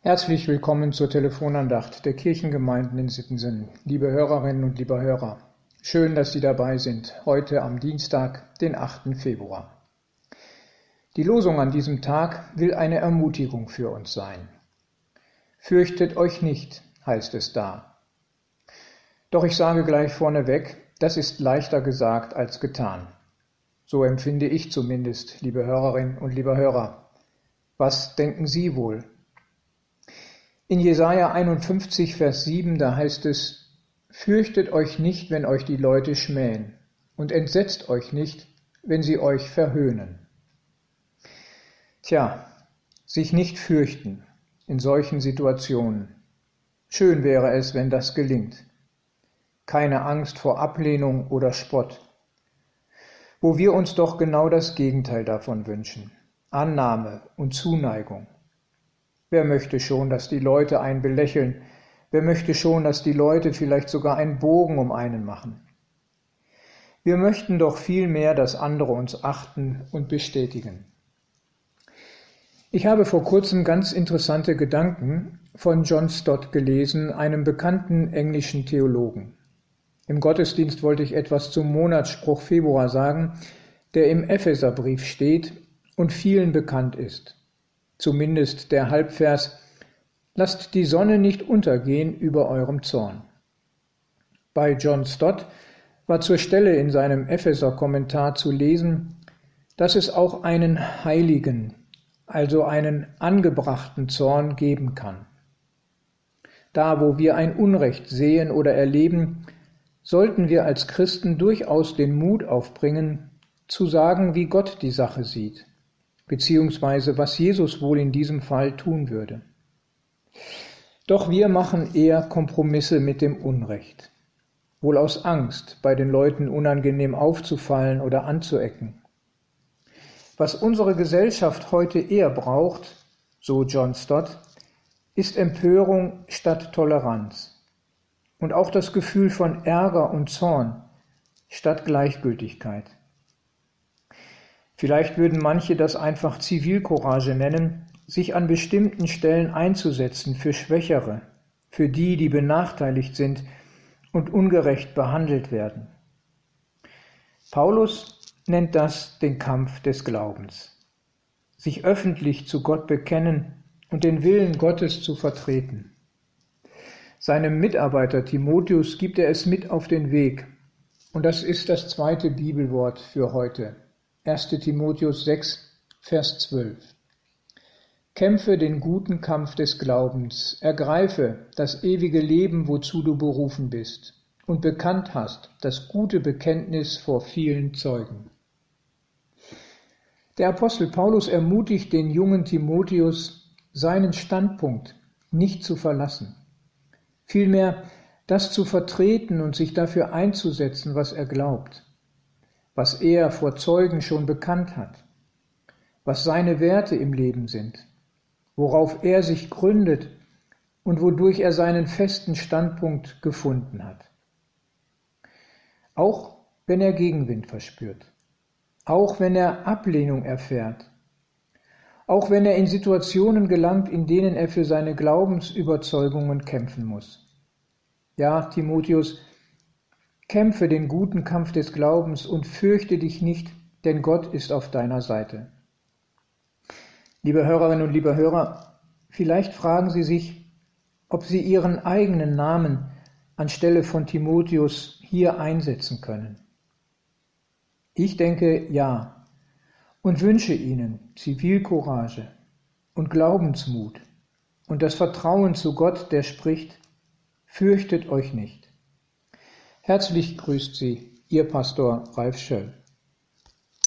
Herzlich willkommen zur Telefonandacht der Kirchengemeinden in Sittensen. Liebe Hörerinnen und lieber Hörer, schön, dass Sie dabei sind, heute am Dienstag, den 8. Februar. Die Losung an diesem Tag will eine Ermutigung für uns sein. Fürchtet euch nicht, heißt es da. Doch ich sage gleich vorneweg, das ist leichter gesagt als getan. So empfinde ich zumindest, liebe Hörerinnen und lieber Hörer. Was denken Sie wohl? In Jesaja 51, Vers 7, da heißt es, Fürchtet euch nicht, wenn euch die Leute schmähen, und entsetzt euch nicht, wenn sie euch verhöhnen. Tja, sich nicht fürchten in solchen Situationen. Schön wäre es, wenn das gelingt. Keine Angst vor Ablehnung oder Spott. Wo wir uns doch genau das Gegenteil davon wünschen. Annahme und Zuneigung. Wer möchte schon, dass die Leute einen belächeln? Wer möchte schon, dass die Leute vielleicht sogar einen Bogen um einen machen? Wir möchten doch viel mehr, dass andere uns achten und bestätigen. Ich habe vor kurzem ganz interessante Gedanken von John Stott gelesen, einem bekannten englischen Theologen. Im Gottesdienst wollte ich etwas zum Monatsspruch Februar sagen, der im Epheserbrief steht und vielen bekannt ist zumindest der Halbvers, lasst die Sonne nicht untergehen über eurem Zorn. Bei John Stott war zur Stelle in seinem Epheser-Kommentar zu lesen, dass es auch einen heiligen, also einen angebrachten Zorn geben kann. Da, wo wir ein Unrecht sehen oder erleben, sollten wir als Christen durchaus den Mut aufbringen, zu sagen, wie Gott die Sache sieht beziehungsweise was Jesus wohl in diesem Fall tun würde. Doch wir machen eher Kompromisse mit dem Unrecht, wohl aus Angst, bei den Leuten unangenehm aufzufallen oder anzuecken. Was unsere Gesellschaft heute eher braucht, so John Stott, ist Empörung statt Toleranz und auch das Gefühl von Ärger und Zorn statt Gleichgültigkeit. Vielleicht würden manche das einfach Zivilcourage nennen, sich an bestimmten Stellen einzusetzen für Schwächere, für die, die benachteiligt sind und ungerecht behandelt werden. Paulus nennt das den Kampf des Glaubens, sich öffentlich zu Gott bekennen und den Willen Gottes zu vertreten. Seinem Mitarbeiter Timotheus gibt er es mit auf den Weg, und das ist das zweite Bibelwort für heute. 1. Timotheus 6, Vers 12. Kämpfe den guten Kampf des Glaubens, ergreife das ewige Leben, wozu du berufen bist und bekannt hast, das gute Bekenntnis vor vielen Zeugen. Der Apostel Paulus ermutigt den jungen Timotheus, seinen Standpunkt nicht zu verlassen, vielmehr das zu vertreten und sich dafür einzusetzen, was er glaubt was er vor Zeugen schon bekannt hat, was seine Werte im Leben sind, worauf er sich gründet und wodurch er seinen festen Standpunkt gefunden hat. Auch wenn er Gegenwind verspürt, auch wenn er Ablehnung erfährt, auch wenn er in Situationen gelangt, in denen er für seine Glaubensüberzeugungen kämpfen muss. Ja, Timotheus, Kämpfe den guten Kampf des Glaubens und fürchte dich nicht, denn Gott ist auf deiner Seite. Liebe Hörerinnen und liebe Hörer, vielleicht fragen Sie sich, ob Sie Ihren eigenen Namen anstelle von Timotheus hier einsetzen können. Ich denke ja und wünsche Ihnen Zivilcourage und Glaubensmut und das Vertrauen zu Gott, der spricht, fürchtet euch nicht. Herzlich grüßt Sie, Ihr Pastor Ralf Schöll.